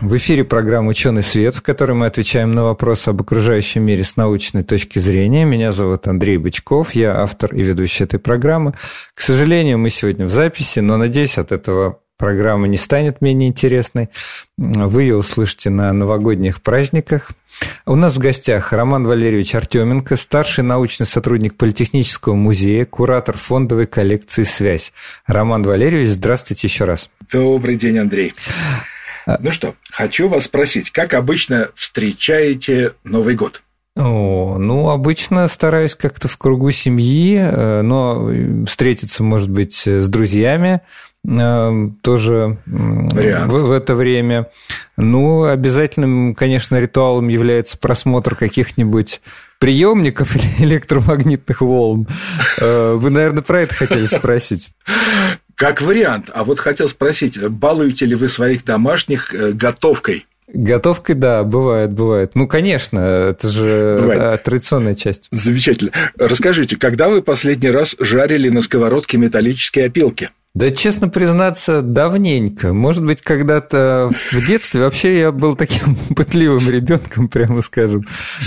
В эфире программа «Ученый свет», в которой мы отвечаем на вопросы об окружающем мире с научной точки зрения. Меня зовут Андрей Бычков, я автор и ведущий этой программы. К сожалению, мы сегодня в записи, но, надеюсь, от этого программа не станет менее интересной. Вы ее услышите на новогодних праздниках. У нас в гостях Роман Валерьевич Артеменко, старший научный сотрудник Политехнического музея, куратор фондовой коллекции «Связь». Роман Валерьевич, здравствуйте еще раз. Добрый день, Андрей. А ну что, хочу вас спросить, как обычно встречаете Новый год? О, ну, обычно стараюсь как-то в кругу семьи, э, но встретиться, может быть, с друзьями, Э, тоже в, в это время. Ну, обязательным, конечно, ритуалом является просмотр каких-нибудь приемников или электромагнитных волн. Э, вы, наверное, про это хотели спросить. Как вариант. А вот хотел спросить, балуете ли вы своих домашних э, готовкой? Готовкой, да, бывает, бывает. Ну, конечно, это же да, традиционная часть. Замечательно. Расскажите, когда вы последний раз жарили на сковородке металлические опилки? Да, честно признаться, давненько. Может быть, когда-то в детстве вообще я был таким пытливым ребенком, прямо скажем.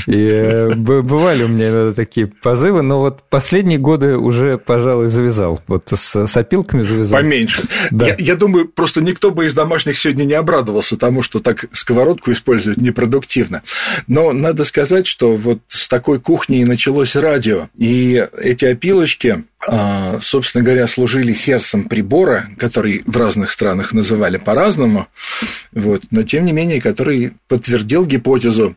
И э, бывали у меня иногда такие позывы, но вот последние годы уже, пожалуй, завязал. Вот с, с опилками завязал. Поменьше. Да. Я, я думаю, просто никто бы из домашних сегодня не обрадовался тому, что так сковородку используют непродуктивно. Но надо сказать, что вот с такой кухни и началось радио. И эти опилочки, собственно говоря, служили сердцем прибора, который в разных странах называли по-разному, вот, но тем не менее, который подтвердил гипотезу,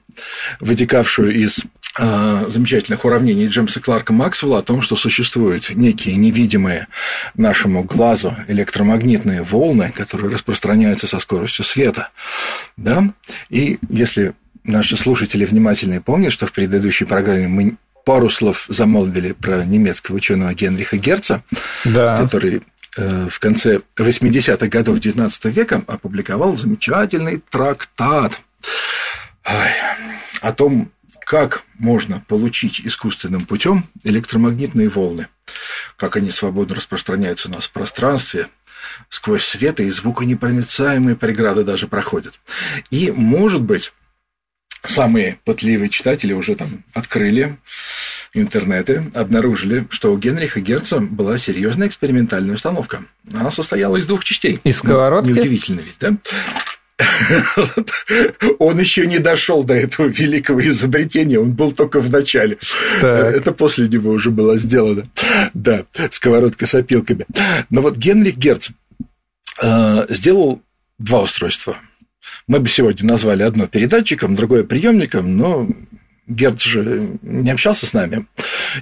вытекавшую из а, замечательных уравнений Джеймса Кларка Максвелла о том, что существуют некие невидимые нашему глазу электромагнитные волны, которые распространяются со скоростью света. Да? И если наши слушатели внимательные помнят, что в предыдущей программе мы пару слов замолвили про немецкого ученого Генриха Герца, да. который э, в конце 80-х годов XIX века опубликовал замечательный трактат о том, как можно получить искусственным путем электромагнитные волны, как они свободно распространяются у нас в пространстве, сквозь света и звуконепроницаемые преграды даже проходят. И, может быть, самые пытливые читатели уже там открыли интернеты, обнаружили, что у Генриха Герца была серьезная экспериментальная установка. Она состояла из двух частей. Из сковородки? Ну, неудивительно ведь, да? Он еще не дошел до этого великого изобретения, он был только в начале. Так. Это после него уже было сделано. Да, сковородка с опилками. Но вот Генрих Герц э, сделал два устройства – мы бы сегодня назвали одно передатчиком, другое приемником, но Герд же не общался с нами,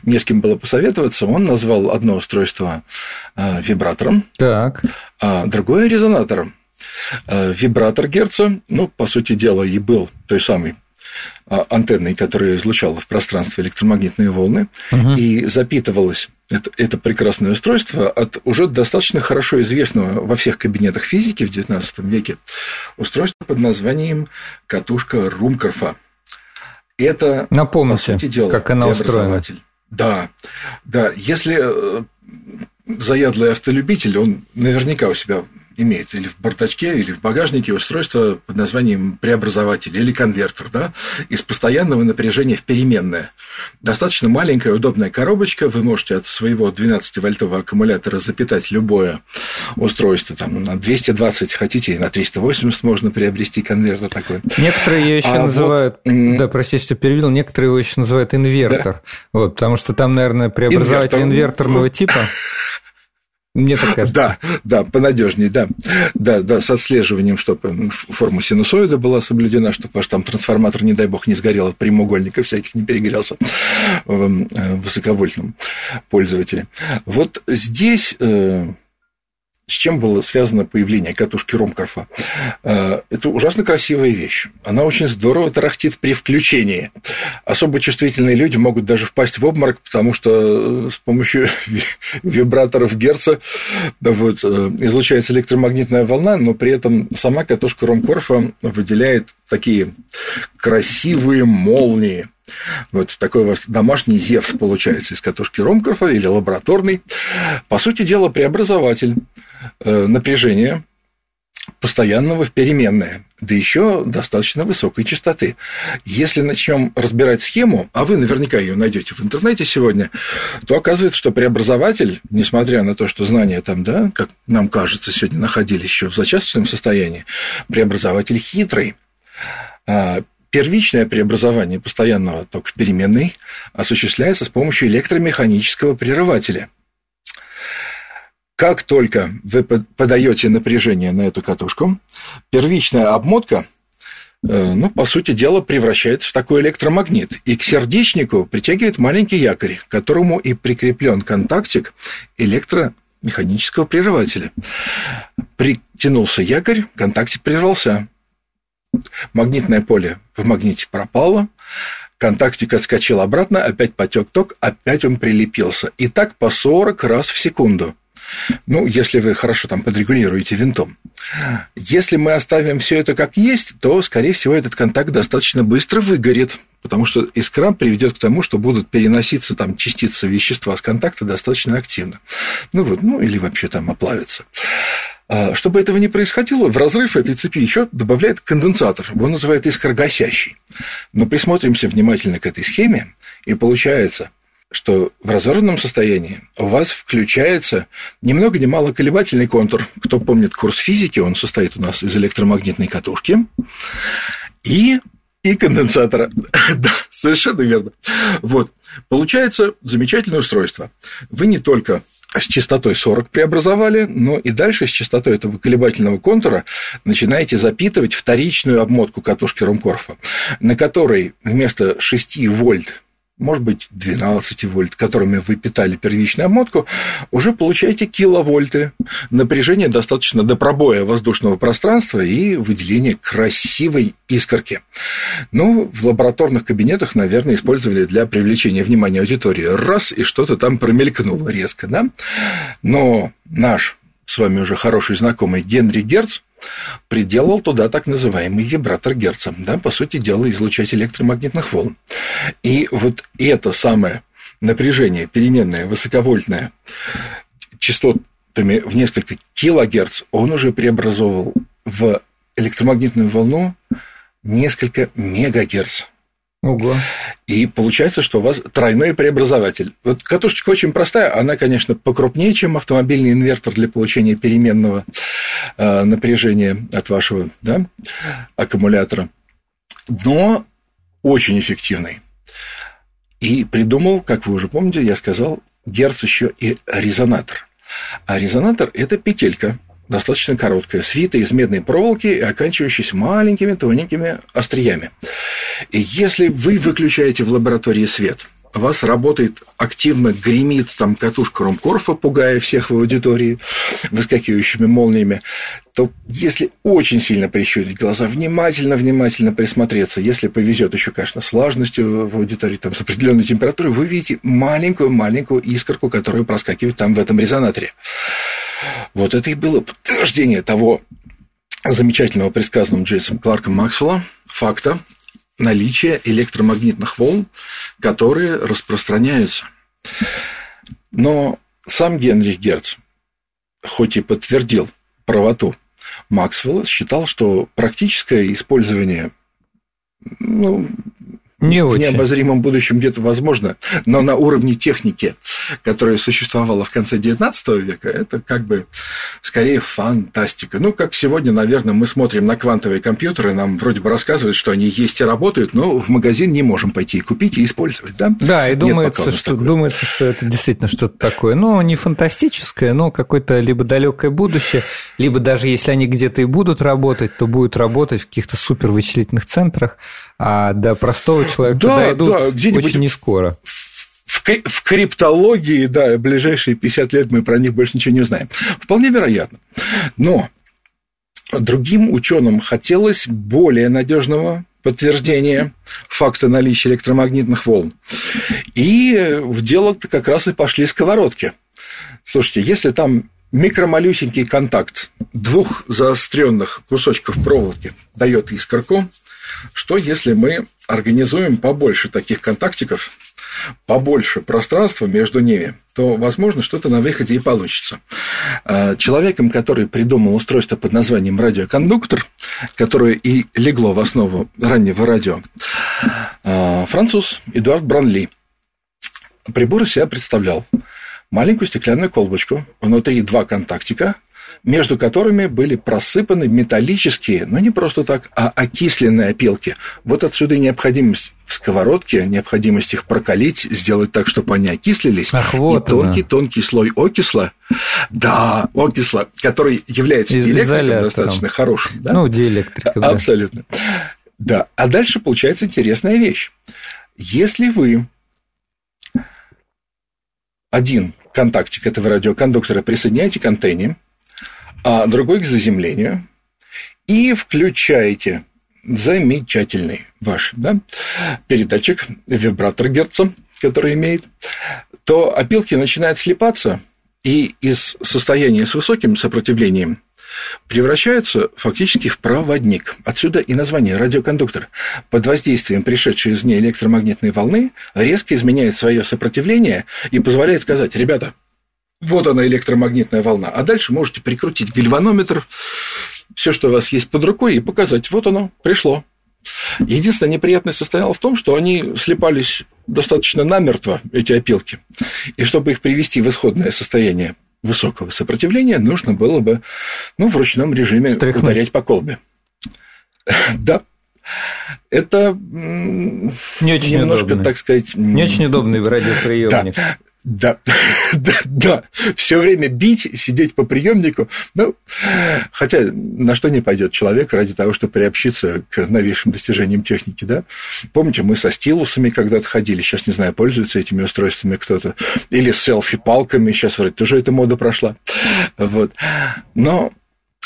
не с кем было посоветоваться. Он назвал одно устройство э, вибратором, так. а другое резонатором. Э, вибратор Герца, ну, по сути дела, и был той самой антенной, которая излучала в пространстве электромагнитные волны, угу. и запитывалась это, это прекрасное устройство от уже достаточно хорошо известного во всех кабинетах физики в XIX веке устройства под названием катушка Румкорфа. Это, Напомните, по сути дела, как она устроена. Да, да. Если э, заядлый автолюбитель, он наверняка у себя имеет или в бардачке, или в багажнике устройство под названием преобразователь или конвертер, да, из постоянного напряжения в переменное. Достаточно маленькая, удобная коробочка, вы можете от своего 12-вольтового аккумулятора запитать любое устройство, там, на 220 хотите, и на 380 можно приобрести конвертер такой. Некоторые ее еще а называют, вот... да, простите, что перевел, некоторые его еще называют инвертор, да. вот, потому что там, наверное, преобразователь инвертор. инверторного типа. Мне так кажется. Да, да, понадежнее, да. Да, да, с отслеживанием, чтобы форма синусоида была соблюдена, чтобы ваш там трансформатор, не дай бог, не сгорел от прямоугольников всяких, не перегрелся в э, высоковольтном пользователе. Вот здесь э, с чем было связано появление катушки Ромкорфа? Э, это ужасно красивая вещь. Она очень здорово тарахтит при включении. Особо чувствительные люди могут даже впасть в обморок, потому что с помощью вибраторов Герца вот, излучается электромагнитная волна, но при этом сама катушка Ромкорфа выделяет такие красивые молнии. Вот такой у вас домашний Зевс получается из катушки Ромкорфа или лабораторный. По сути дела, преобразователь э, напряжения постоянного в переменное, да еще достаточно высокой частоты. Если начнем разбирать схему, а вы наверняка ее найдете в интернете сегодня, то оказывается, что преобразователь, несмотря на то, что знания там, да, как нам кажется, сегодня находились еще в зачасточном состоянии, преобразователь хитрый. Первичное преобразование постоянного тока в переменный осуществляется с помощью электромеханического прерывателя. Как только вы подаете напряжение на эту катушку, первичная обмотка э, ну, по сути дела, превращается в такой электромагнит. И к сердечнику притягивает маленький якорь, к которому и прикреплен контактик электромеханического прерывателя. Притянулся якорь, контактик прервался магнитное поле в магните пропало, контактик отскочил обратно, опять потек ток, опять он прилепился. И так по 40 раз в секунду. Ну, если вы хорошо там подрегулируете винтом. Если мы оставим все это как есть, то, скорее всего, этот контакт достаточно быстро выгорит, потому что искра приведет к тому, что будут переноситься там частицы вещества с контакта достаточно активно. Ну вот, ну или вообще там оплавиться. А, чтобы этого не происходило, в разрыв этой цепи еще добавляет конденсатор, его называют искрогасящий. Но присмотримся внимательно к этой схеме, и получается, что в разорванном состоянии у вас включается ни много ни мало колебательный контур. Кто помнит курс физики, он состоит у нас из электромагнитной катушки и, и конденсатора. да, совершенно верно. Вот. Получается замечательное устройство. Вы не только с частотой 40 преобразовали, но и дальше с частотой этого колебательного контура начинаете запитывать вторичную обмотку катушки Румкорфа, на которой вместо 6 вольт может быть, 12 вольт, которыми вы питали первичную обмотку, уже получаете киловольты. Напряжение достаточно до пробоя воздушного пространства и выделения красивой искорки. Ну, в лабораторных кабинетах, наверное, использовали для привлечения внимания аудитории. Раз, и что-то там промелькнуло резко, да? Но наш с вами уже хороший знакомый Генри Герц приделал туда так называемый вибратор Герца, да, по сути дела, излучать электромагнитных волн. И вот это самое напряжение переменное, высоковольтное, частотами в несколько килогерц, он уже преобразовывал в электромагнитную волну несколько мегагерц. Ого. И получается, что у вас тройной преобразователь. Вот катушечка очень простая, она, конечно, покрупнее, чем автомобильный инвертор для получения переменного э, напряжения от вашего да, аккумулятора, но очень эффективный. И придумал, как вы уже помните, я сказал, Герц еще и резонатор. А резонатор – это петелька – достаточно короткая, свита из медной проволоки и оканчивающаяся маленькими тоненькими остриями. И если вы выключаете в лаборатории свет, у вас работает активно, гремит там катушка Ромкорфа, пугая всех в аудитории выскакивающими молниями, то если очень сильно прищурить глаза, внимательно-внимательно присмотреться, если повезет еще, конечно, с влажностью в аудитории, там, с определенной температурой, вы видите маленькую-маленькую искорку, которая проскакивает там в этом резонаторе. Вот это и было подтверждение того замечательного предсказанного Джейсом Кларком Максвелла факта наличия электромагнитных волн, которые распространяются. Но сам Генрих Герц, хоть и подтвердил правоту Максвелла, считал, что практическое использование ну, не в очень. необозримом будущем где-то возможно, но на уровне техники, которая существовала в конце XIX века, это как бы скорее фантастика. Ну, как сегодня, наверное, мы смотрим на квантовые компьютеры, нам вроде бы рассказывают, что они есть и работают, но в магазин не можем пойти и купить и использовать, да? Да, и думается, что, думается, что это действительно что-то такое, ну, не фантастическое, но какое-то либо далекое будущее, либо даже если они где-то и будут работать, то будут работать в каких-то супервычислительных центрах, а до простого человека да, дойдут да, очень не скоро. В в, криптологии, да, ближайшие 50 лет мы про них больше ничего не узнаем. Вполне вероятно. Но другим ученым хотелось более надежного подтверждения факта наличия электромагнитных волн. И в дело-то как раз и пошли сковородки. Слушайте, если там микромалюсенький контакт двух заостренных кусочков проволоки дает искорку, что если мы организуем побольше таких контактиков, побольше пространства между ними, то, возможно, что-то на выходе и получится. А, человеком, который придумал устройство под названием радиокондуктор, которое и легло в основу раннего радио, а, француз Эдуард Бранли. Прибор из себя представлял маленькую стеклянную колбочку, внутри два контактика, между которыми были просыпаны металлические, но не просто так, а окисленные опилки. Вот отсюда и необходимость в сковородке, необходимость их прокалить, сделать так, чтобы они окислились. Ах, вот и тонкий-тонкий слой окисла, да, окисла, который является Из- диэлектриком достаточно хорошим. Да? Ну, диэлектриком, да. Абсолютно. Да, а дальше получается интересная вещь. Если вы один контактик этого радиокондуктора присоединяете к антенне, а другой к заземлению, и включаете замечательный ваш да, передатчик, вибратор Герца, который имеет, то опилки начинают слипаться, и из состояния с высоким сопротивлением превращаются фактически в проводник. Отсюда и название радиокондуктор. Под воздействием пришедшей из нее электромагнитной волны резко изменяет свое сопротивление и позволяет сказать, ребята, вот она электромагнитная волна. А дальше можете прикрутить гальванометр, все, что у вас есть под рукой, и показать, вот оно, пришло. Единственное неприятное состояло в том, что они слепались достаточно намертво, эти опилки. И чтобы их привести в исходное состояние высокого сопротивления, нужно было бы ну, в ручном режиме Стряхнуть. ударять по колбе. Да. Это не очень немножко, удобный. так сказать... Не очень удобный радиоприемник. Да. Да, да, да. Все время бить, сидеть по приемнику. Ну, хотя на что не пойдет человек ради того, чтобы приобщиться к новейшим достижениям техники, да? Помните, мы со стилусами когда-то ходили, сейчас, не знаю, пользуется этими устройствами кто-то, или с селфи-палками, сейчас вроде тоже эта мода прошла. Вот. Но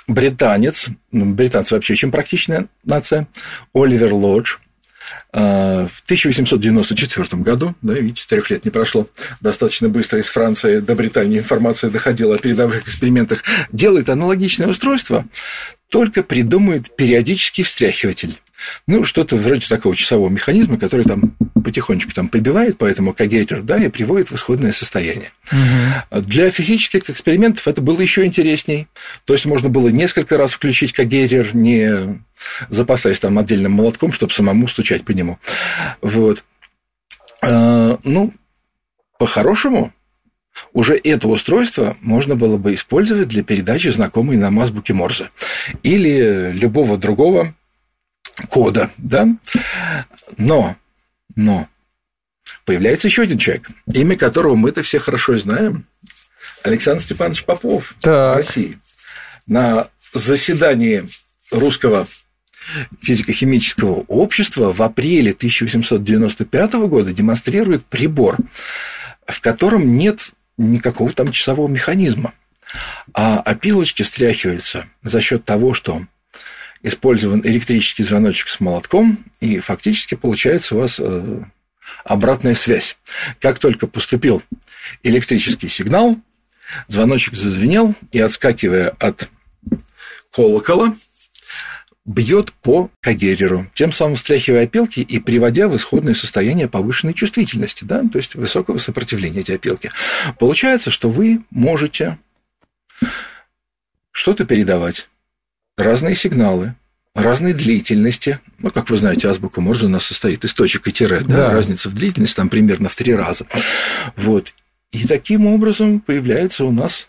британец, ну, британцы вообще очень практичная нация, Оливер Лодж – в 1894 году, да, видите, трех лет не прошло, достаточно быстро из Франции до Британии информация доходила о передовых экспериментах, делает аналогичное устройство, только придумает периодический встряхиватель. Ну, что-то вроде такого часового механизма, который там потихонечку там побивает по этому кагейтер, да, и приводит в исходное состояние. Угу. Для физических экспериментов это было еще интересней. То есть можно было несколько раз включить кагейтер, не запасаясь там отдельным молотком, чтобы самому стучать по нему. Вот. А, ну, по-хорошему, уже это устройство можно было бы использовать для передачи знакомой нам азбуки Морзе или любого другого кода, да? Но, но появляется еще один человек, имя которого мы-то все хорошо знаем, Александр Степанович Попов так. России. На заседании русского физико-химического общества в апреле 1895 года демонстрирует прибор, в котором нет никакого там часового механизма, а опилочки стряхиваются за счет того, что использован электрический звоночек с молотком, и фактически получается у вас э, обратная связь. Как только поступил электрический сигнал, звоночек зазвенел, и отскакивая от колокола, бьет по кагереру, тем самым встряхивая опилки и приводя в исходное состояние повышенной чувствительности, да, то есть высокого сопротивления эти опилки. Получается, что вы можете что-то передавать разные сигналы, разной длительности. Ну, как вы знаете, азбука Морзе у нас состоит из точек и тире, да? Да. разница в длительности там примерно в три раза. Вот. И таким образом появляется у нас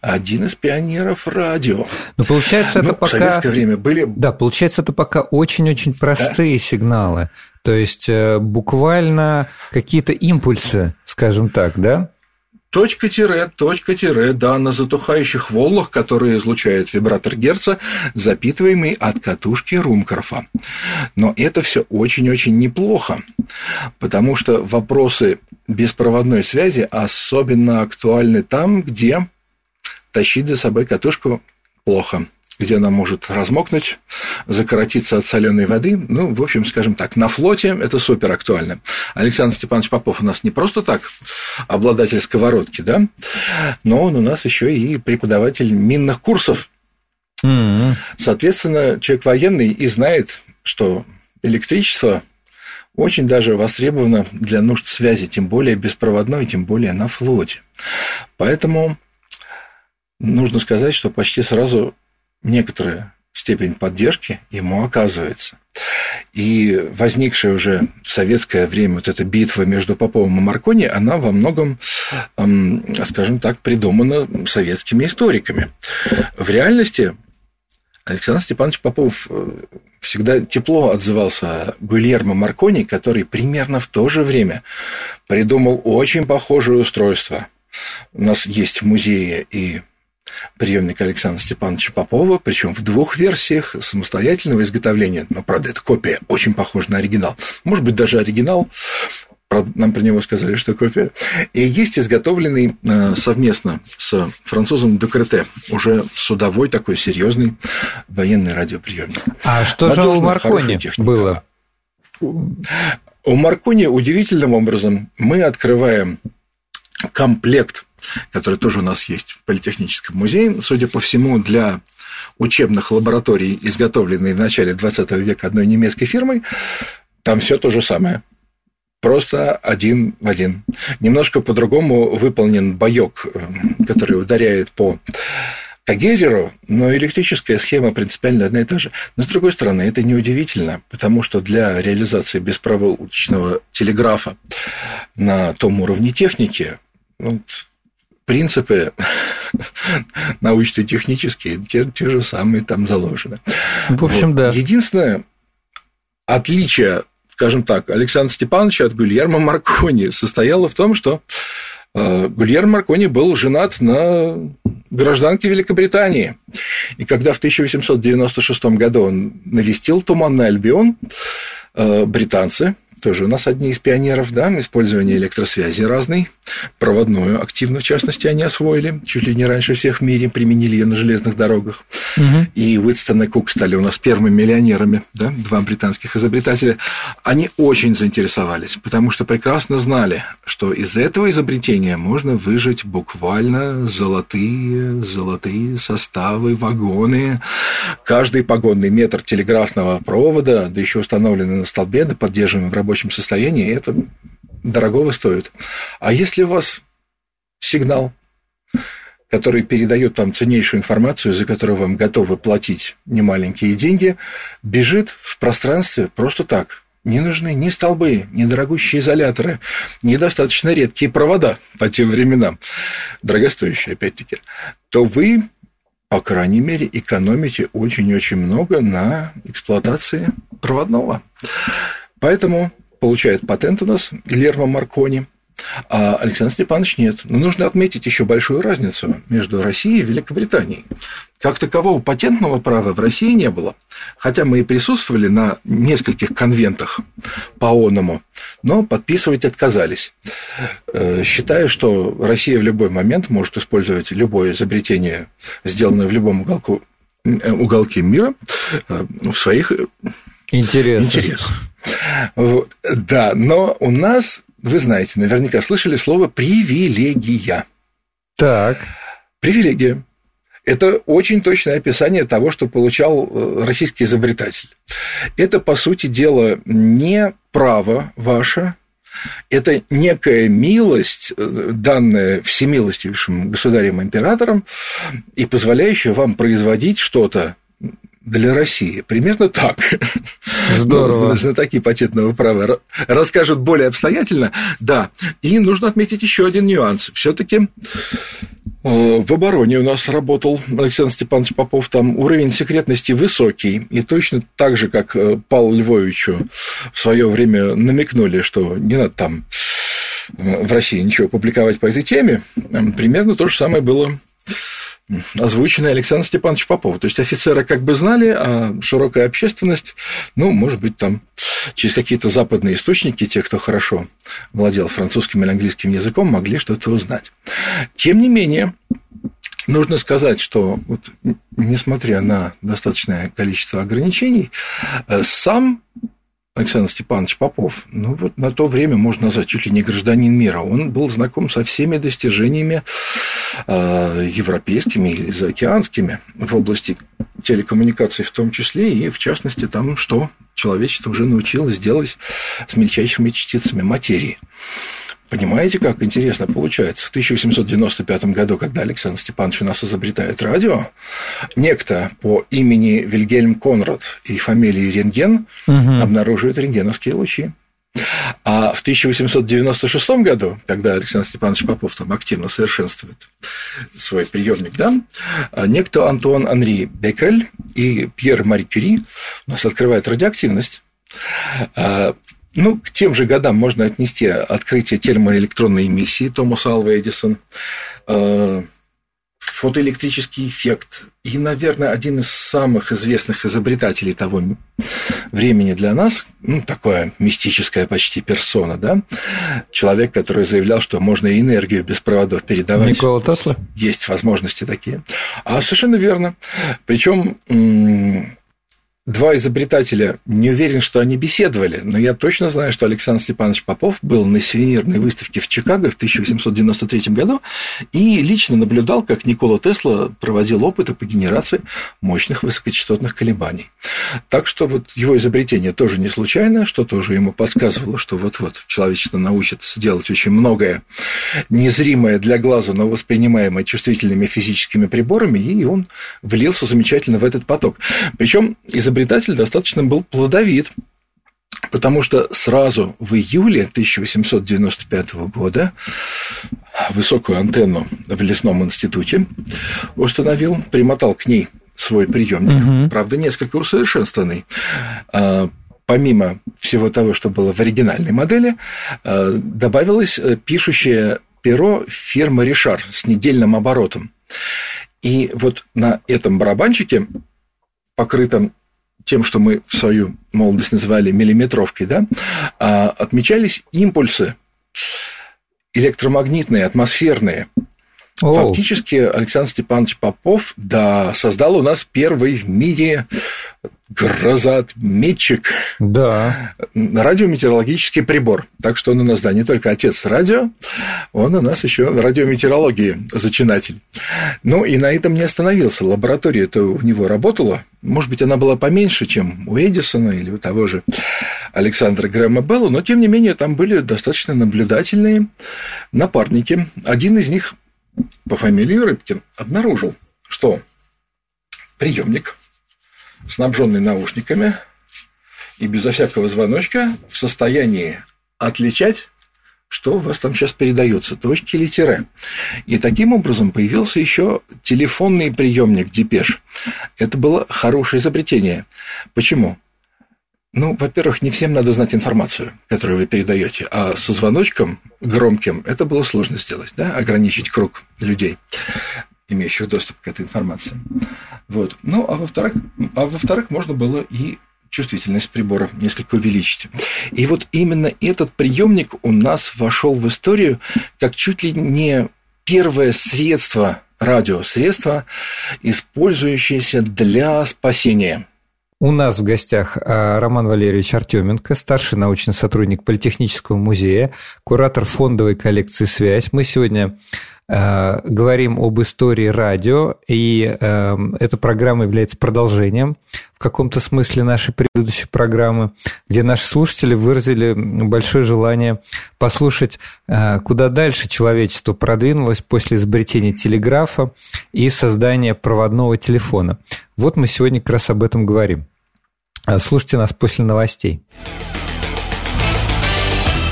один из пионеров радио. Но ну, получается, это ну, пока... В советское время были... Да, получается, это пока очень-очень простые да? сигналы. То есть, э, буквально какие-то импульсы, скажем так, да? Точка-тире, точка-тире, да, на затухающих волнах, которые излучает вибратор Герца, запитываемый от катушки Румкорфа. Но это все очень-очень неплохо, потому что вопросы беспроводной связи особенно актуальны там, где тащить за собой катушку плохо где она может размокнуть, закоротиться от соленой воды. Ну, в общем, скажем так, на флоте это супер актуально. Александр Степанович Попов у нас не просто так обладатель сковородки, да, но он у нас еще и преподаватель минных курсов. Mm-hmm. Соответственно, человек военный и знает, что электричество очень даже востребовано для нужд связи, тем более беспроводной, тем более на флоте. Поэтому нужно сказать, что почти сразу некоторая степень поддержки ему оказывается. И возникшая уже в советское время вот эта битва между Поповым и Маркони, она во многом, скажем так, придумана советскими историками. В реальности Александр Степанович Попов э, всегда тепло отзывался Гульермо Маркони, который примерно в то же время придумал очень похожее устройство. У нас есть в музее и приемник Александра Степановича Попова, причем в двух версиях самостоятельного изготовления. Но, правда, это копия очень похожа на оригинал. Может быть, даже оригинал Правда, нам про него сказали, что копия. И есть изготовленный э, совместно с французом Декрете уже судовой такой серьезный военный радиоприемник. А что Надежно, же у Маркони было? У Маркони удивительным образом мы открываем комплект который тоже у нас есть в Политехническом музее, судя по всему, для учебных лабораторий, изготовленные в начале 20 века одной немецкой фирмой, там все то же самое. Просто один в один. Немножко по-другому выполнен боек, э, который ударяет по Кагереру, но электрическая схема принципиально одна и та же. Но, с другой стороны, это неудивительно, потому что для реализации беспроволочного телеграфа на том уровне техники ну, принципы научно-технические, те, те же самые там заложены. В общем, вот. да. Единственное отличие, скажем так, Александра Степановича от Гульермо Маркони состояло в том, что э, Гульермо Маркони был женат на гражданке Великобритании. И когда в 1896 году он навестил Туманный Альбион, э, британцы тоже у нас одни из пионеров, да, использование электросвязи разной, проводную активно, в частности, они освоили, чуть ли не раньше всех в мире применили ее на железных дорогах. Угу. И Уитстон и Кук стали у нас первыми миллионерами, да, два британских изобретателя. Они очень заинтересовались, потому что прекрасно знали, что из этого изобретения можно выжить буквально золотые, золотые составы, вагоны. Каждый погонный метр телеграфного провода, да еще установленный на столбе, да поддерживаемый в работе рабочем состоянии, это дорогого стоит. А если у вас сигнал, который передает там ценнейшую информацию, за которую вам готовы платить немаленькие деньги, бежит в пространстве просто так. Не нужны ни столбы, ни дорогущие изоляторы, недостаточно редкие провода по тем временам, дорогостоящие опять-таки, то вы, по крайней мере, экономите очень-очень много на эксплуатации проводного. Поэтому получает патент у нас Гильермо Маркони, а Александр Степанович нет. Но нужно отметить еще большую разницу между Россией и Великобританией. Как такового патентного права в России не было, хотя мы и присутствовали на нескольких конвентах по оному, но подписывать отказались, э, считая, что Россия в любой момент может использовать любое изобретение, сделанное в любом уголку, э, уголке мира, э, в своих интересах. интересах. Вот. Да, но у нас, вы знаете, наверняка слышали слово привилегия. Так. Привилегия. Это очень точное описание того, что получал э, российский изобретатель. Это, по сути дела, не право ваше, это некая милость, э, данная всемилостивейшим государем-императором, и позволяющая вам производить что-то для России. Примерно так. Здорово. Знатоки патентного права расскажут более обстоятельно. Да. И нужно отметить еще один нюанс. Все-таки э, в обороне у нас работал Александр Степанович Попов, там уровень секретности высокий, и точно так же, как э, Павлу Львовичу в свое время намекнули, что не надо там э, в России ничего публиковать по этой теме, примерно то же самое было озвученный Александр Степанович Попов. То есть офицеры как бы знали, а широкая общественность, ну, может быть, там через какие-то западные источники, те, кто хорошо владел французским или английским языком, могли что-то узнать. Тем не менее, Нужно сказать, что вот, несмотря на достаточное количество ограничений, э, сам Александр Степанович Попов, ну вот на то время можно назвать чуть ли не гражданин мира. Он был знаком со всеми достижениями э, европейскими и заокеанскими в области телекоммуникаций в том числе, и в частности там, что человечество уже научилось делать с мельчайшими частицами материи. Понимаете, как интересно получается? В 1895 году, когда Александр Степанович у нас изобретает радио, некто по имени Вильгельм Конрад и фамилии Рентген угу. обнаруживает рентгеновские лучи. А в 1896 году, когда Александр Степанович Попов там активно совершенствует свой приемник, да, некто Антуан Анри Беккель и Пьер Мари Кюри у нас открывают радиоактивность. Ну, к тем же годам можно отнести открытие термоэлектронной эмиссии Томаса Алва Эдисон, э, фотоэлектрический эффект и, наверное, один из самых известных изобретателей того времени для нас, ну, такое мистическая почти персона, да, человек, который заявлял, что можно и энергию без проводов передавать. Никола Тесла? Есть возможности такие. А совершенно верно. Причем два изобретателя, не уверен, что они беседовали, но я точно знаю, что Александр Степанович Попов был на сувенирной выставке в Чикаго в 1893 году и лично наблюдал, как Никола Тесла проводил опыты по генерации мощных высокочастотных колебаний. Так что вот его изобретение тоже не случайно, что тоже ему подсказывало, что вот-вот человечество научится делать очень многое незримое для глаза, но воспринимаемое чувствительными физическими приборами, и он влился замечательно в этот поток. Причем изобретение изобретатель достаточно был плодовит, потому что сразу в июле 1895 года высокую антенну в лесном институте установил, примотал к ней свой приемник, угу. правда, несколько усовершенствованный. А, помимо всего того, что было в оригинальной модели, а, добавилось э, пишущее перо фирмы Ришар с недельным оборотом. И вот на этом барабанчике, покрытом тем, что мы в свою молодость называли миллиметровкой, да, а, отмечались импульсы электромагнитные, атмосферные. О. Фактически Александр Степанович Попов да, создал у нас первый в мире грозоотметчик. Да. Радиометеорологический прибор. Так что он у нас, да, не только отец радио, он у нас еще радиометеорологии зачинатель. Ну, и на этом не остановился. Лаборатория-то у него работала. Может быть, она была поменьше, чем у Эдисона или у того же Александра Грэма Белла, но, тем не менее, там были достаточно наблюдательные напарники. Один из них по фамилии Рыбкин обнаружил, что приемник снабженный наушниками и безо всякого звоночка в состоянии отличать что у вас там сейчас передается, точки или тире. И таким образом появился еще телефонный приемник Депеш. Это было хорошее изобретение. Почему? Ну, во-первых, не всем надо знать информацию, которую вы передаете, а со звоночком громким это было сложно сделать, да, ограничить круг людей имеющих доступ к этой информации. Вот. Ну, а во-вторых, а во-вторых, можно было и чувствительность прибора несколько увеличить. И вот именно этот приемник у нас вошел в историю как чуть ли не первое средство, радиосредство, использующееся для спасения. У нас в гостях а, Роман Валерьевич Артеменко, старший научный сотрудник Политехнического музея, куратор фондовой коллекции «Связь». Мы сегодня Э, говорим об истории радио, и э, эта программа является продолжением в каком-то смысле нашей предыдущей программы, где наши слушатели выразили большое желание послушать, куда дальше человечество продвинулось после изобретения телеграфа и создания проводного телефона. Вот мы сегодня как раз об этом говорим. Слушайте нас после новостей.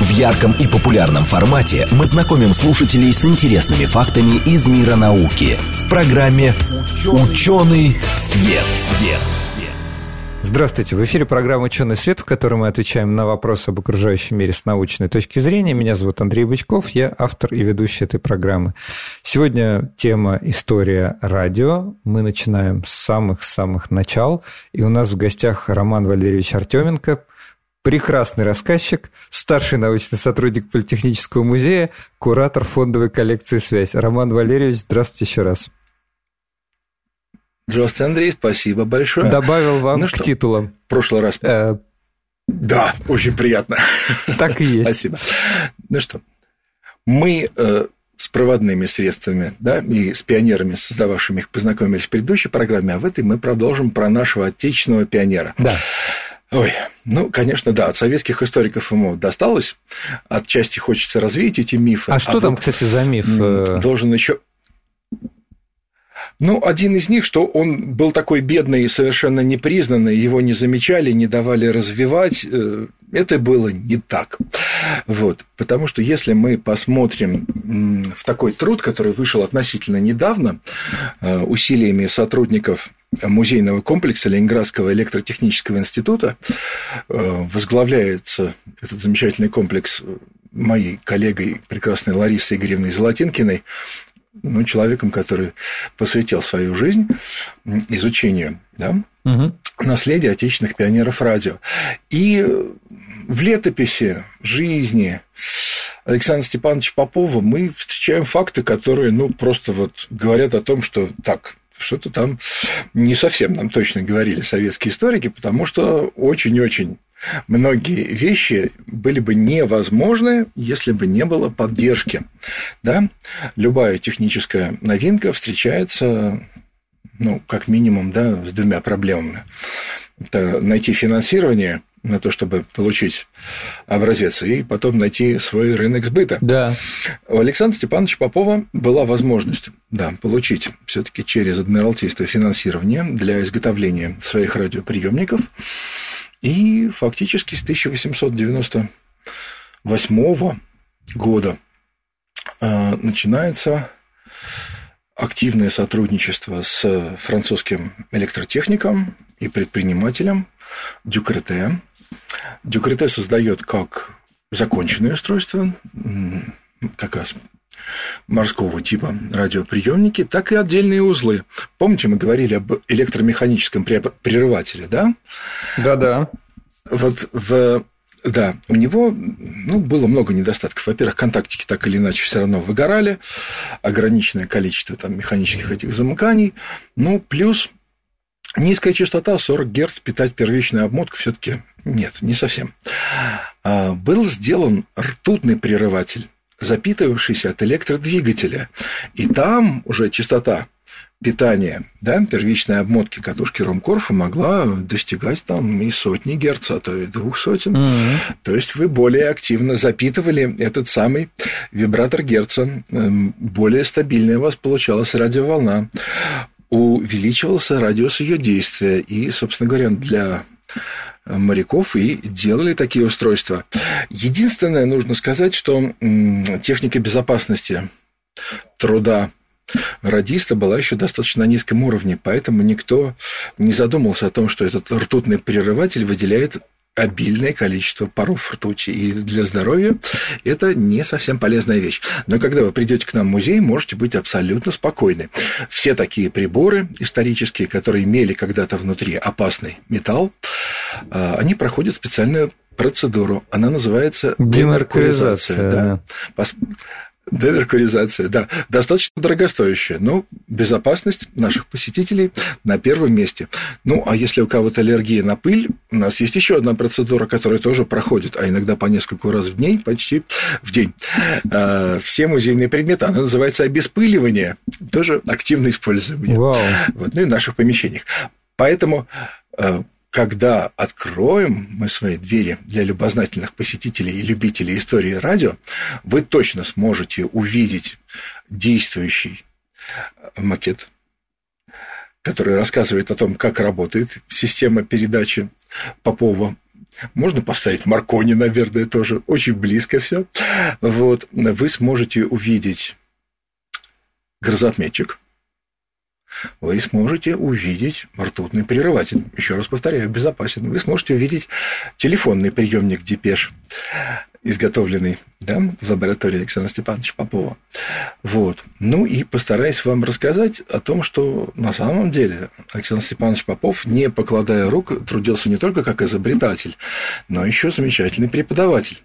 В ярком и популярном формате мы знакомим слушателей с интересными фактами из мира науки в программе «Ученый свет». свет. Здравствуйте, в эфире программа «Ученый свет», в которой мы отвечаем на вопросы об окружающем мире с научной точки зрения. Меня зовут Андрей Бычков, я автор и ведущий этой программы. Сегодня тема «История радио». Мы начинаем с самых-самых начал, и у нас в гостях Роман Валерьевич Артеменко, прекрасный рассказчик, старший научный сотрудник Политехнического музея, куратор фондовой коллекции «Связь». Роман Валерьевич, здравствуйте еще раз. Здравствуйте, Андрей, спасибо большое. Добавил вам ну к что, титулам. В прошлый раз... Э... Да, очень приятно. Так и есть. Спасибо. Ну что, мы э, с проводными средствами, да, и с пионерами, создававшими их, познакомились в предыдущей программе, а в этой мы продолжим про нашего отечественного пионера. Да. Ой, ну, конечно, да, от советских историков ему досталось. Отчасти хочется развеять эти мифы. А что а там, вот кстати, за миф? Э? Должен еще ну, один из них, что он был такой бедный и совершенно непризнанный, его не замечали, не давали развивать. Э, это было не так. Вот. Потому что если мы посмотрим в такой труд, который вышел относительно недавно, э, усилиями сотрудников музейного комплекса Ленинградского электротехнического института, э, возглавляется этот замечательный комплекс моей коллегой, прекрасной Ларисой Игоревной Золотинкиной, ну, человеком, который посвятил свою жизнь изучению да, угу. наследия отечественных пионеров радио. И в летописи жизни Александра Степановича Попова мы встречаем факты, которые, ну, просто вот говорят о том, что так, что-то там не совсем нам точно говорили советские историки, потому что очень-очень многие вещи были бы невозможны, если бы не было поддержки. Да? Любая техническая новинка встречается, ну, как минимум, да, с двумя проблемами. Это найти финансирование на то, чтобы получить образец, и потом найти свой рынок сбыта. Да. У Александра Степановича Попова была возможность да, получить все-таки через Адмиралтейство финансирование для изготовления своих радиоприемников. И фактически с 1898 года э, начинается активное сотрудничество с французским электротехником и предпринимателем Дюкрете. Дюкрете создает как законченное устройство, как раз морского типа радиоприемники, так и отдельные узлы. Помните, мы говорили об электромеханическом прерывателе, да? Да-да. Вот в да, у него ну, было много недостатков. Во-первых, контактики так или иначе все равно выгорали, ограниченное количество там, механических этих замыканий. Ну, плюс низкая частота 40 Гц, питать первичную обмотку все-таки нет, не совсем. А, был сделан ртутный прерыватель запитывавшийся от электродвигателя. И там уже частота питания, да, первичной обмотки катушки Ромкорфа могла достигать там и сотни герц, а то и двух сотен. Mm-hmm. То есть вы более активно запитывали этот самый вибратор герца, эм, более стабильная у вас получалась радиоволна, увеличивался радиус ее действия. И, собственно говоря, для моряков и делали такие устройства. Единственное, нужно сказать, что техника безопасности труда радиста была еще достаточно на низком уровне, поэтому никто не задумался о том, что этот ртутный прерыватель выделяет обильное количество паров ртути. И для здоровья это не совсем полезная вещь. Но когда вы придете к нам в музей, можете быть абсолютно спокойны. Все такие приборы исторические, которые имели когда-то внутри опасный металл, а, они проходят специальную процедуру. Она называется демеркуризация. Да. Демеркуризация, да, достаточно дорогостоящая, но безопасность наших посетителей на первом месте. Ну, а если у кого-то аллергия на пыль, у нас есть еще одна процедура, которая тоже проходит, а иногда по нескольку раз в день, почти в день. А, все музейные предметы, она называется обеспыливание, тоже активно используемое. Вау. Вот, ну и в наших помещениях. Поэтому а, когда откроем мы свои двери для любознательных посетителей и любителей истории радио, вы точно сможете увидеть действующий макет, который рассказывает о том, как работает система передачи Попова. Можно поставить Маркони, наверное, тоже. Очень близко все. Вот. Вы сможете увидеть грозотметчик – вы сможете увидеть ртутный прерыватель. Еще раз повторяю, безопасен. Вы сможете увидеть телефонный приемник депеш изготовленный да, в лаборатории Александра Степановича Попова. Вот. Ну и постараюсь вам рассказать о том, что на самом деле Александр Степанович Попов, не покладая рук, трудился не только как изобретатель, но еще замечательный преподаватель.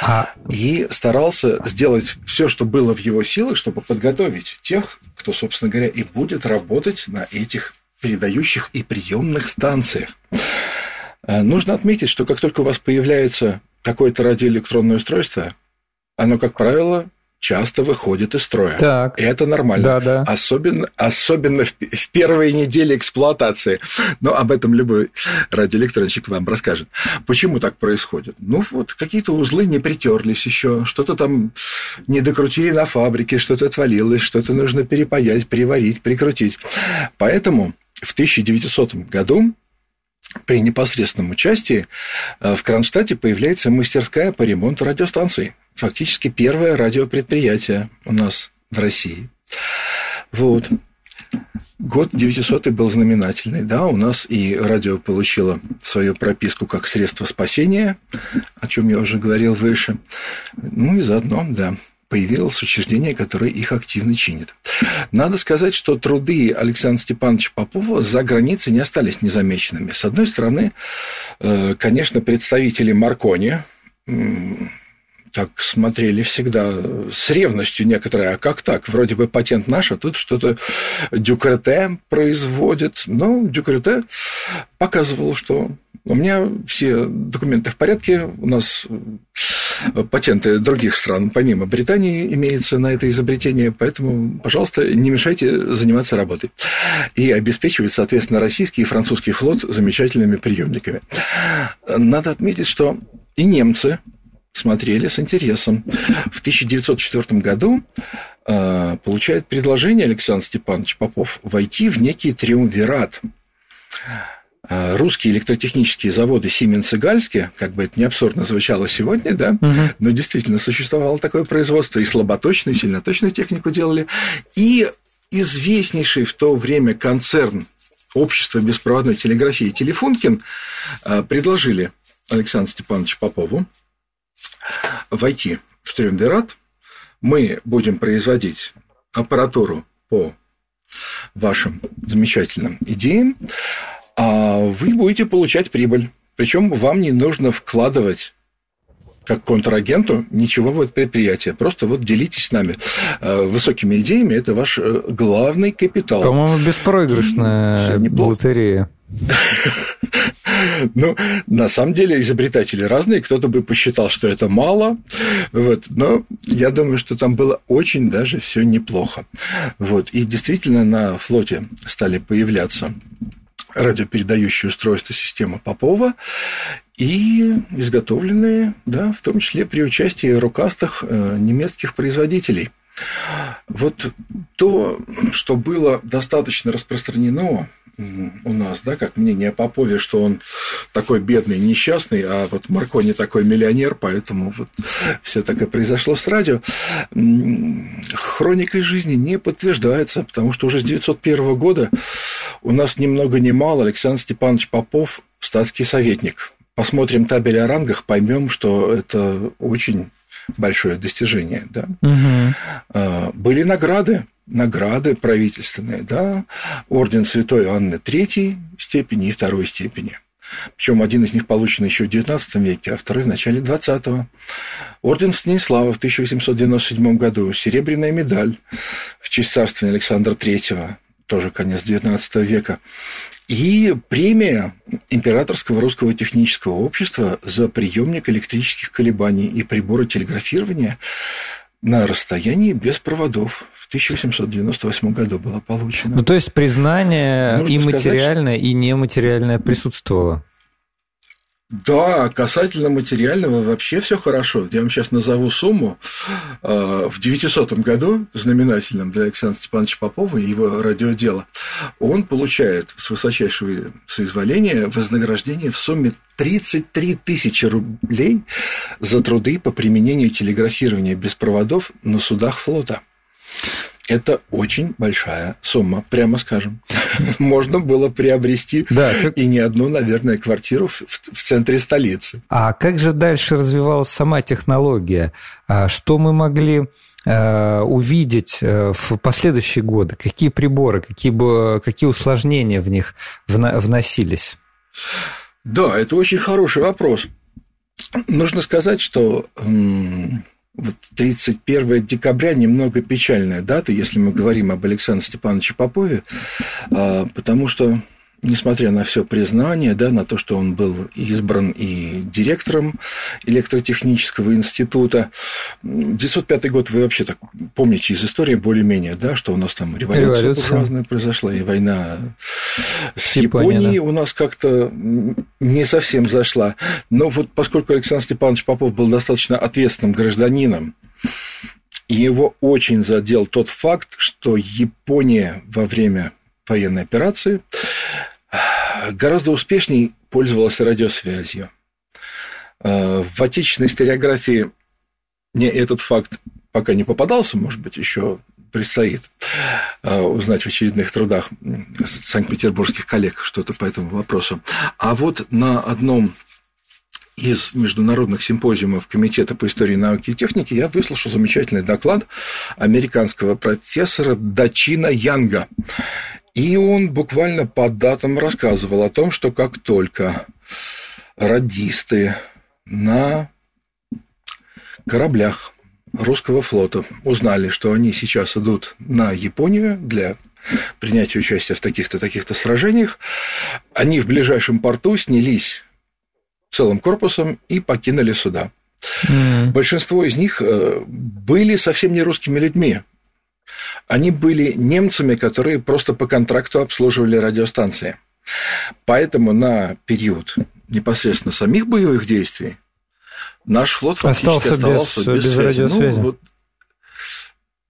А... И старался сделать все, что было в его силах, чтобы подготовить тех, кто, собственно говоря, и будет работать на этих передающих и приемных станциях. Э, нужно отметить, что как только у вас появляется какое-то радиоэлектронное устройство, оно, как правило, часто выходит из строя. Так. И это нормально. Да, да. Особенно, особенно в, в первые недели эксплуатации. Но об этом любой радиоэлектронщик вам расскажет. Почему так происходит? Ну, вот какие-то узлы не притерлись еще, что-то там не докрутили на фабрике, что-то отвалилось, что-то нужно перепаять, приварить, прикрутить. Поэтому в 1900 году при непосредственном участии э, в Кронштадте появляется мастерская по ремонту радиостанций. Фактически первое радиопредприятие у нас в России. Вот. Год 900 был знаменательный. Да, у нас и радио получило свою прописку как средство спасения, о чем я уже говорил выше. Ну и заодно, да, появилось учреждение, которое их активно чинит. Надо сказать, что труды Александра Степановича Попова за границей не остались незамеченными. С одной стороны, э, конечно, представители Маркони так смотрели всегда с ревностью некоторые, а как так? Вроде бы патент наш, а тут что-то Дюкрете производит. Но Дюкрете показывал, что у меня все документы в порядке, у нас патенты других стран, помимо Британии, имеются на это изобретение, поэтому, пожалуйста, не мешайте заниматься работой. И обеспечивать, соответственно, российский и французский флот замечательными приемниками. Надо отметить, что и немцы смотрели с интересом. В 1904 году э, получает предложение Александр Степанович Попов войти в некий триумвират э, русские электротехнические заводы Сименс и Гальски, как бы это не абсурдно звучало сегодня, да, угу. но действительно существовало такое производство, и слаботочную, и сильноточную технику делали, и известнейший в то время концерн общества беспроводной телеграфии Телефункин э, предложили Александру Степановичу Попову войти в Триумвират, мы будем производить аппаратуру по вашим замечательным идеям, а вы будете получать прибыль. Причем вам не нужно вкладывать как контрагенту ничего в это предприятие. Просто вот делитесь с нами э, высокими идеями. Это ваш э, главный капитал. По-моему, беспроигрышная лотерея. Ну, на самом деле, изобретатели разные. Кто-то бы посчитал, что это мало. Вот. Но я думаю, что там было очень даже все неплохо. Вот. И действительно на флоте стали появляться радиопередающие устройства системы Попова и изготовленные, да, в том числе при участии рукастых э, немецких производителей. Вот то, что было достаточно распространено у нас, да, как мнение о Попове, что он такой бедный, несчастный, а вот Марко не такой миллионер, поэтому вот все так и произошло с радио. Хроникой жизни не подтверждается, потому что уже с 901 года у нас ни много ни мало Александр Степанович Попов статский советник. Посмотрим табель о рангах, поймем, что это очень большое достижение. Да? Угу. Были награды награды правительственные, да, орден Святой Анны третьей степени и второй степени. Причем один из них получен еще в XIX веке, а второй в начале XX. Орден Станислава в 1897 году, серебряная медаль в честь царствования Александра III, тоже конец XIX века, и премия Императорского русского технического общества за приемник электрических колебаний и приборы телеграфирования на расстоянии без проводов в 1898 году было получено. Ну, то есть признание Нужно и материальное, сказать, и нематериальное присутствовало. Да, касательно материального вообще все хорошо. Я вам сейчас назову сумму. А, в 900 году, знаменательном для Александра Степановича Попова и его радиодела, он получает с высочайшего соизволения вознаграждение в сумме 33 тысячи рублей за труды по применению телеграфирования без проводов на судах флота. Это очень большая сумма, прямо скажем. Можно было приобрести да, как... и не одну, наверное, квартиру в, в центре столицы. А как же дальше развивалась сама технология? А что мы могли э, увидеть э, в последующие годы? Какие приборы, какие, какие усложнения в них вносились? Да, это очень хороший вопрос. Нужно сказать, что вот 31 декабря немного печальная дата, если мы говорим об Александре Степановиче Попове, а, потому что несмотря на все признание, да, на то, что он был избран и директором электротехнического института. 905 год вы вообще так помните из истории более-менее, да, что у нас там революция, революция. разная произошла, и война с Японией, Японией да. у нас как-то не совсем зашла. Но вот поскольку Александр Степанович Попов был достаточно ответственным гражданином, его очень задел тот факт, что Япония во время военной операции гораздо успешнее пользовалась радиосвязью. Э, в отечественной историографии мне этот факт пока не попадался, может быть, еще предстоит э, узнать в очередных трудах санкт-петербургских коллег что-то по этому вопросу. А вот на одном из международных симпозиумов Комитета по истории науки и техники я выслушал замечательный доклад американского профессора Дачина Янга. И он буквально по датам рассказывал о том, что как только радисты на кораблях русского флота узнали, что они сейчас идут на Японию для принятия участия в таких-то таких-то сражениях, они в ближайшем порту снялись целым корпусом и покинули суда. Mm. Большинство из них э, были совсем не русскими людьми они были немцами, которые просто по контракту обслуживали радиостанции. Поэтому на период непосредственно самих боевых действий наш флот фактически оставался без, без, связи. радиосвязи. Ну, вот,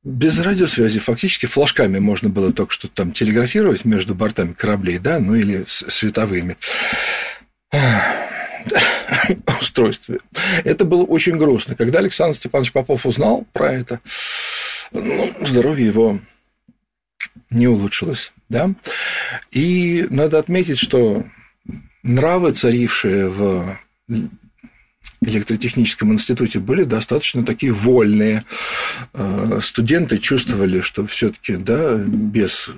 без радиосвязи фактически флажками можно было только что там телеграфировать между бортами кораблей, да, ну или световыми устройстве. Это было очень грустно. Когда Александр Степанович Попов узнал про это, ну, здоровье его не улучшилось. Да? И надо отметить, что нравы, царившие в электротехническом институте были достаточно такие вольные. Э, студенты чувствовали, что все-таки да, без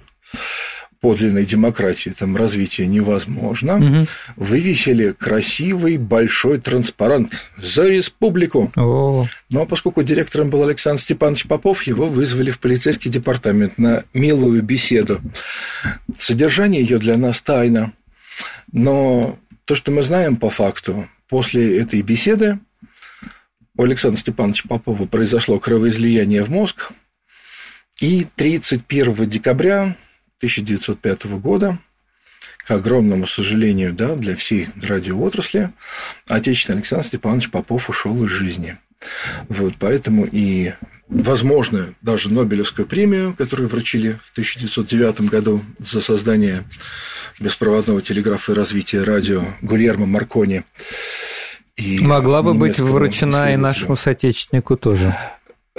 подлинной демократии там развитие невозможно, угу. вывесили красивый большой транспарант за республику. О. Но поскольку директором был Александр Степанович Попов, его вызвали в полицейский департамент на милую беседу. Содержание ее для нас тайна. Но то, что мы знаем по факту, после этой беседы у Александра Степановича Попова произошло кровоизлияние в мозг, и 31 декабря 1905 года, к огромному сожалению да, для всей радиоотрасли, отечественный Александр Степанович Попов ушел из жизни. Вот, поэтому и возможно, даже Нобелевскую премию, которую вручили в 1909 году за создание беспроводного телеграфа и развитие радио Гульермо Маркони. И Могла бы быть вручена и нашему соотечественнику тоже.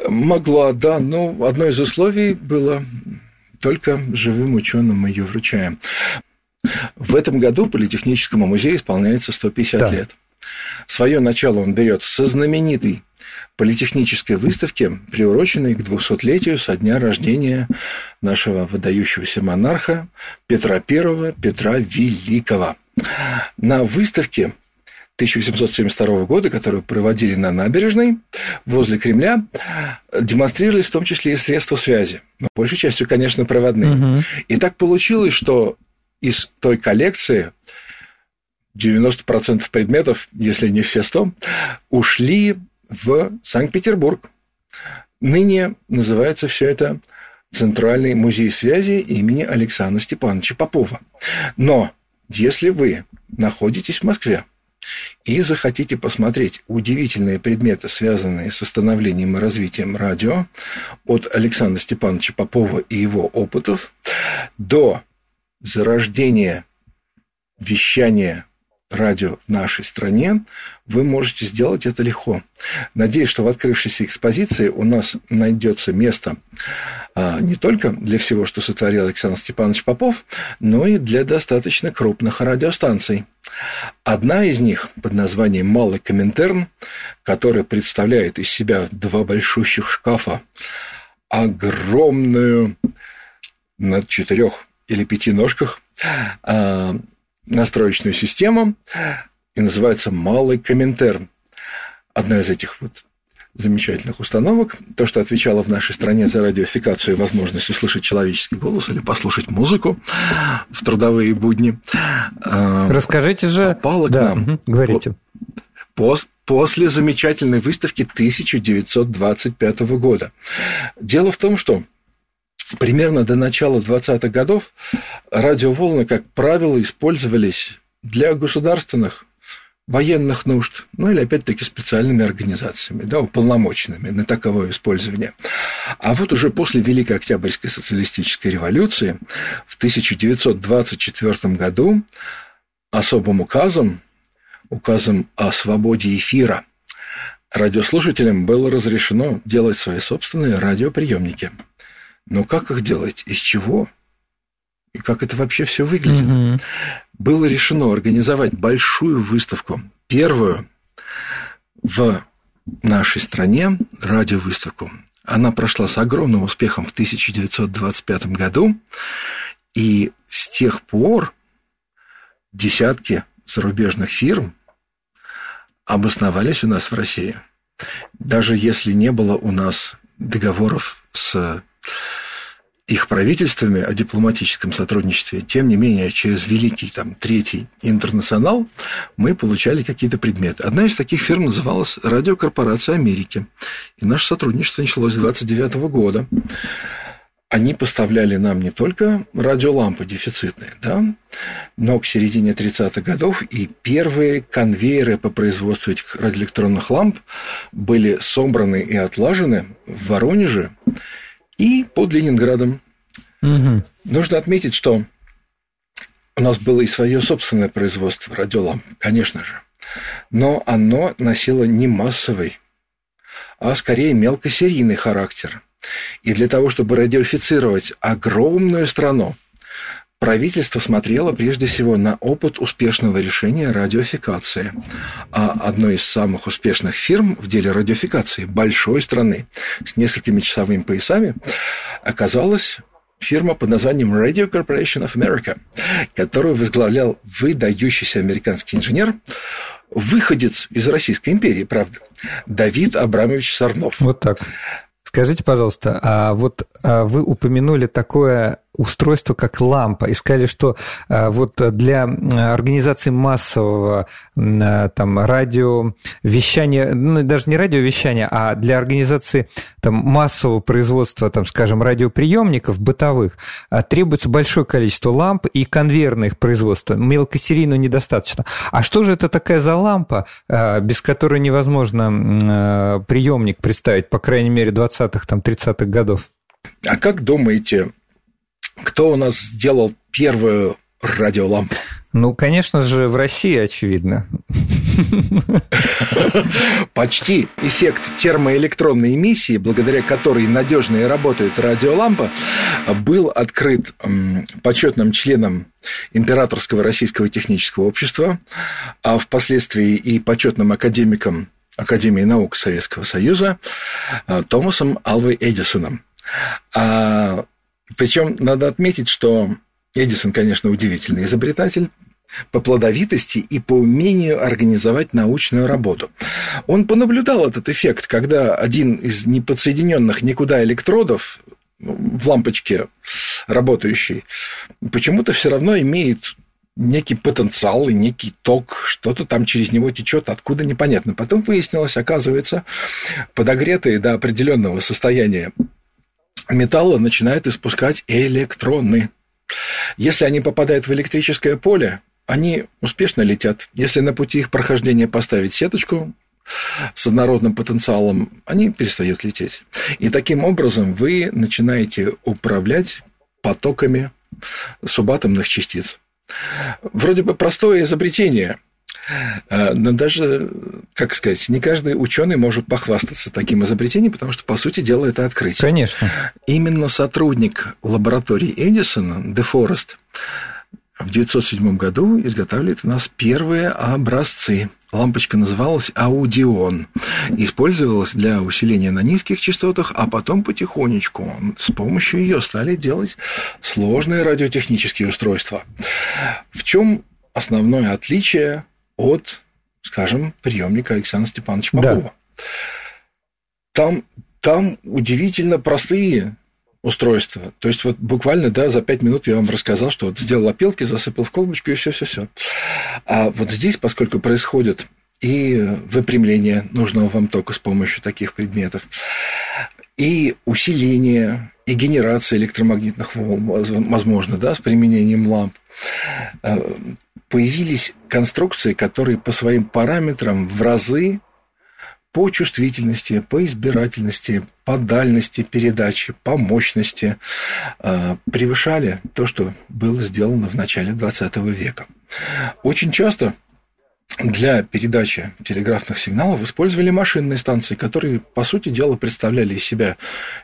Могла, да, но одно из условий было только живым ученым мы ее вручаем. В этом году Политехническому музею исполняется 150 да. лет. Свое начало он берет со знаменитой политехнической выставки, приуроченной к 200-летию со дня рождения нашего выдающегося монарха Петра I, Петра Великого. На выставке 1872 года, которую проводили на набережной возле Кремля, демонстрировались в том числе и средства связи. Но большей частью, конечно, проводные. Угу. И так получилось, что из той коллекции 90% предметов, если не все 100, ушли в Санкт-Петербург. Ныне называется все это Центральный музей связи имени Александра Степановича Попова. Но если вы находитесь в Москве, и захотите посмотреть удивительные предметы, связанные с становлением и развитием радио, от Александра Степановича Попова и его опытов до зарождения вещания радио в нашей стране, вы можете сделать это легко. Надеюсь, что в открывшейся экспозиции у нас найдется место а, не только для всего, что сотворил Александр Степанович Попов, но и для достаточно крупных радиостанций. Одна из них под названием «Малый Коминтерн», которая представляет из себя два большущих шкафа, огромную на четырех или пяти ножках а, настроечную систему и называется «Малый Коминтерн». Одна из этих вот замечательных установок, то, что отвечало в нашей стране за радиофикацию и возможность услышать человеческий голос или послушать музыку в трудовые будни. А, Расскажите же. Попало к да, нам. Угу, говорите. После замечательной выставки 1925 года. Дело в том, что примерно до начала 20-х годов радиоволны, как правило, использовались для государственных военных нужд, ну или опять-таки специальными организациями, да, уполномоченными на таковое использование. А вот уже после Великой Октябрьской социалистической революции в 1924 году особым указом, указом о свободе эфира, радиослушателям было разрешено делать свои собственные радиоприемники – но как их делать? Из чего? И как это вообще все выглядит? Угу. Было решено организовать большую выставку, первую в нашей стране радиовыставку. Она прошла с огромным успехом в 1925 году, и с тех пор десятки зарубежных фирм обосновались у нас в России. Даже если не было у нас договоров с их правительствами о дипломатическом сотрудничестве, тем не менее, через великий там, третий интернационал мы получали какие-то предметы. Одна из таких фирм называлась Радиокорпорация Америки. И наше сотрудничество началось с 29 года. Они поставляли нам не только радиолампы дефицитные, да, но к середине 30-х годов и первые конвейеры по производству этих радиоэлектронных ламп были собраны и отлажены в Воронеже и под Ленинградом. Угу. Нужно отметить, что у нас было и свое собственное производство радиоламп, конечно же. Но оно носило не массовый, а скорее мелкосерийный характер. И для того, чтобы радиофицировать огромную страну, Правительство смотрело прежде всего на опыт успешного решения радиофикации. А одной из самых успешных фирм в деле радиофикации большой страны с несколькими часовыми поясами оказалась фирма под названием Radio Corporation of America, которую возглавлял выдающийся американский инженер, выходец из Российской империи, правда, Давид Абрамович Сарнов. Вот так. Скажите, пожалуйста, а вот а вы упомянули такое устройство, как лампа, и сказали, что а, вот для организации массового а, там, радиовещания, ну, даже не радиовещания, а для организации там, массового производства, там, скажем, радиоприемников бытовых а, требуется большое количество ламп и конвейерное их производство. Мелкосерийно недостаточно. А что же это такая за лампа, без которой невозможно приемник представить, по крайней мере, 20-х, там, 30-х годов? А как думаете, кто у нас сделал первую радиолампу? Ну, конечно же, в России, очевидно. Почти эффект термоэлектронной эмиссии, благодаря которой надежно и работает радиолампа, был открыт почетным членом Императорского российского технического общества, а впоследствии и почетным академиком Академии наук Советского Союза э, Томасом Алвой Эдисоном. А, причем надо отметить, что Эдисон, конечно, удивительный изобретатель, по плодовитости и по умению организовать научную работу. Он понаблюдал этот эффект, когда один из неподсоединенных никуда электродов в лампочке работающий почему-то все равно имеет некий потенциал и некий ток, что-то там через него течет, откуда непонятно. Потом выяснилось, оказывается, подогретые до определенного состояния металла начинают испускать электроны. Если они попадают в электрическое поле, они успешно летят. Если на пути их прохождения поставить сеточку с однородным потенциалом, они перестают лететь. И таким образом вы начинаете управлять потоками субатомных частиц. Вроде бы простое изобретение, но даже, как сказать, не каждый ученый может похвастаться таким изобретением, потому что, по сути дела, это открытие. Конечно. Именно сотрудник лаборатории Эдисона, Де Форест, в 1907 году изготавливает у нас первые образцы. Лампочка называлась Аудион. Использовалась для усиления на низких частотах, а потом потихонечку с помощью ее стали делать сложные радиотехнические устройства. В чем основное отличие от, скажем, приемника Александра Степановича Попова? Да. Там, там удивительно простые устройства. То есть вот буквально, да, за пять минут я вам рассказал, что вот сделал опилки, засыпал в колбочку и все, все, все. А вот здесь, поскольку происходит и выпрямление нужного вам тока с помощью таких предметов, и усиление, и генерация электромагнитных волн, возможно, да, с применением ламп, э, появились конструкции, которые по своим параметрам в разы по чувствительности, по избирательности, по дальности передачи, по мощности э, превышали то, что было сделано в начале XX века. Очень часто для передачи телеграфных сигналов использовали машинные станции, которые, по сути дела, представляли из себя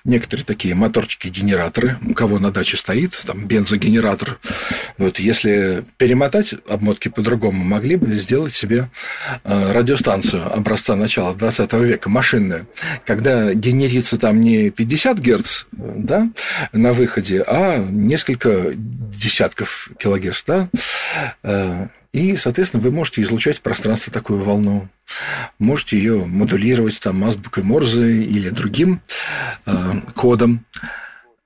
некоторые такие моторчики-генераторы, у кого на даче стоит, там, бензогенератор. Вот, если перемотать обмотки по-другому, могли бы сделать себе э, радиостанцию образца начала 20 века, машинную, когда генерится там не 50 Гц да, на выходе, а несколько десятков килогерц, да, э, и, соответственно, вы можете излучать в пространство такую волну. Можете ее модулировать там азбукой Морзе или другим э, кодом.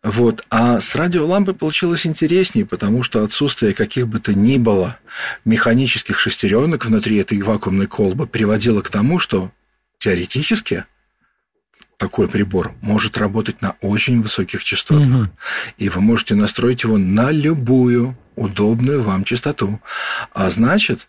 Вот. А с радиолампой получилось интереснее, потому что отсутствие каких бы то ни было механических шестеренок внутри этой вакуумной колбы приводило к тому, что теоретически такой прибор может работать на очень высоких частотах. Угу. И вы можете настроить его на любую удобную вам частоту. А значит,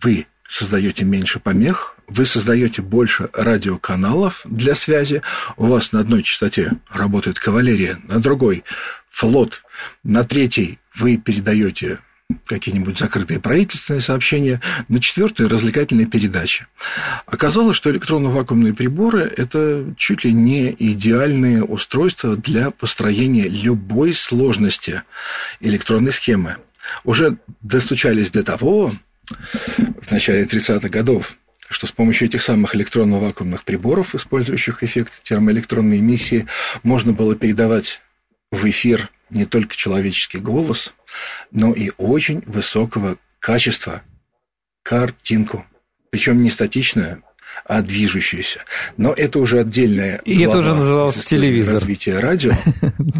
вы создаете меньше помех, вы создаете больше радиоканалов для связи, у вас на одной частоте работает кавалерия, на другой флот, на третьей вы передаете какие-нибудь закрытые правительственные сообщения, на четвертой развлекательные передачи. Оказалось, что электронно-вакуумные приборы – это чуть ли не идеальные устройства для построения любой сложности электронной схемы. Уже достучались до того, в начале 30-х годов, что с помощью этих самых электронно-вакуумных приборов, использующих эффект термоэлектронной эмиссии, можно было передавать в эфир не только человеческий голос, но и очень высокого качества картинку. Причем не статичную, а движущуюся. Но это уже отдельная И это уже называлось телевизор. Развитие радио.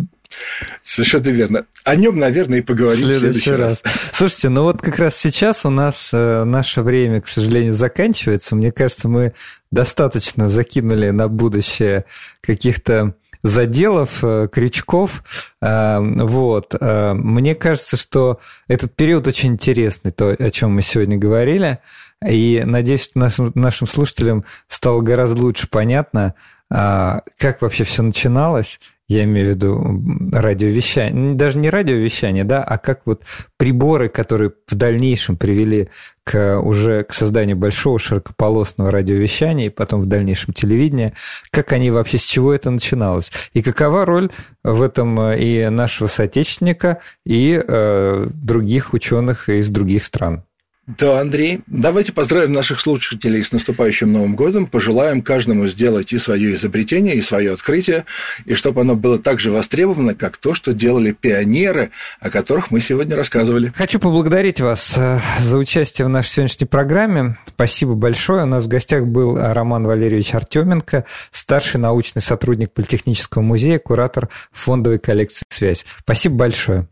Совершенно верно. О нем, наверное, и поговорим в следующий, в следующий раз. раз. Слушайте, ну вот как раз сейчас у нас э, наше время, к сожалению, заканчивается. Мне кажется, мы достаточно закинули на будущее каких-то заделов, э, крючков. Э, вот. Э, мне кажется, что этот период очень интересный, то, о чем мы сегодня говорили. И надеюсь, что нашим, нашим слушателям стало гораздо лучше понятно, как вообще все начиналось я имею в виду радиовещание, даже не радиовещание, да, а как вот приборы, которые в дальнейшем привели к уже к созданию большого широкополосного радиовещания и потом в дальнейшем телевидения, как они вообще, с чего это начиналось, и какова роль в этом э, и нашего соотечественника, и э, других ученых из других стран. Да, Андрей, давайте поздравим наших слушателей с наступающим Новым годом, пожелаем каждому сделать и свое изобретение, и свое открытие, и чтобы оно было так же востребовано, как то, что делали пионеры, о которых мы сегодня рассказывали. Хочу поблагодарить вас э, за участие в нашей сегодняшней программе. Спасибо большое. У нас в гостях был Роман Валерьевич Артеменко, старший научный сотрудник Политехнического музея, куратор фондовой коллекции «Связь». Спасибо большое.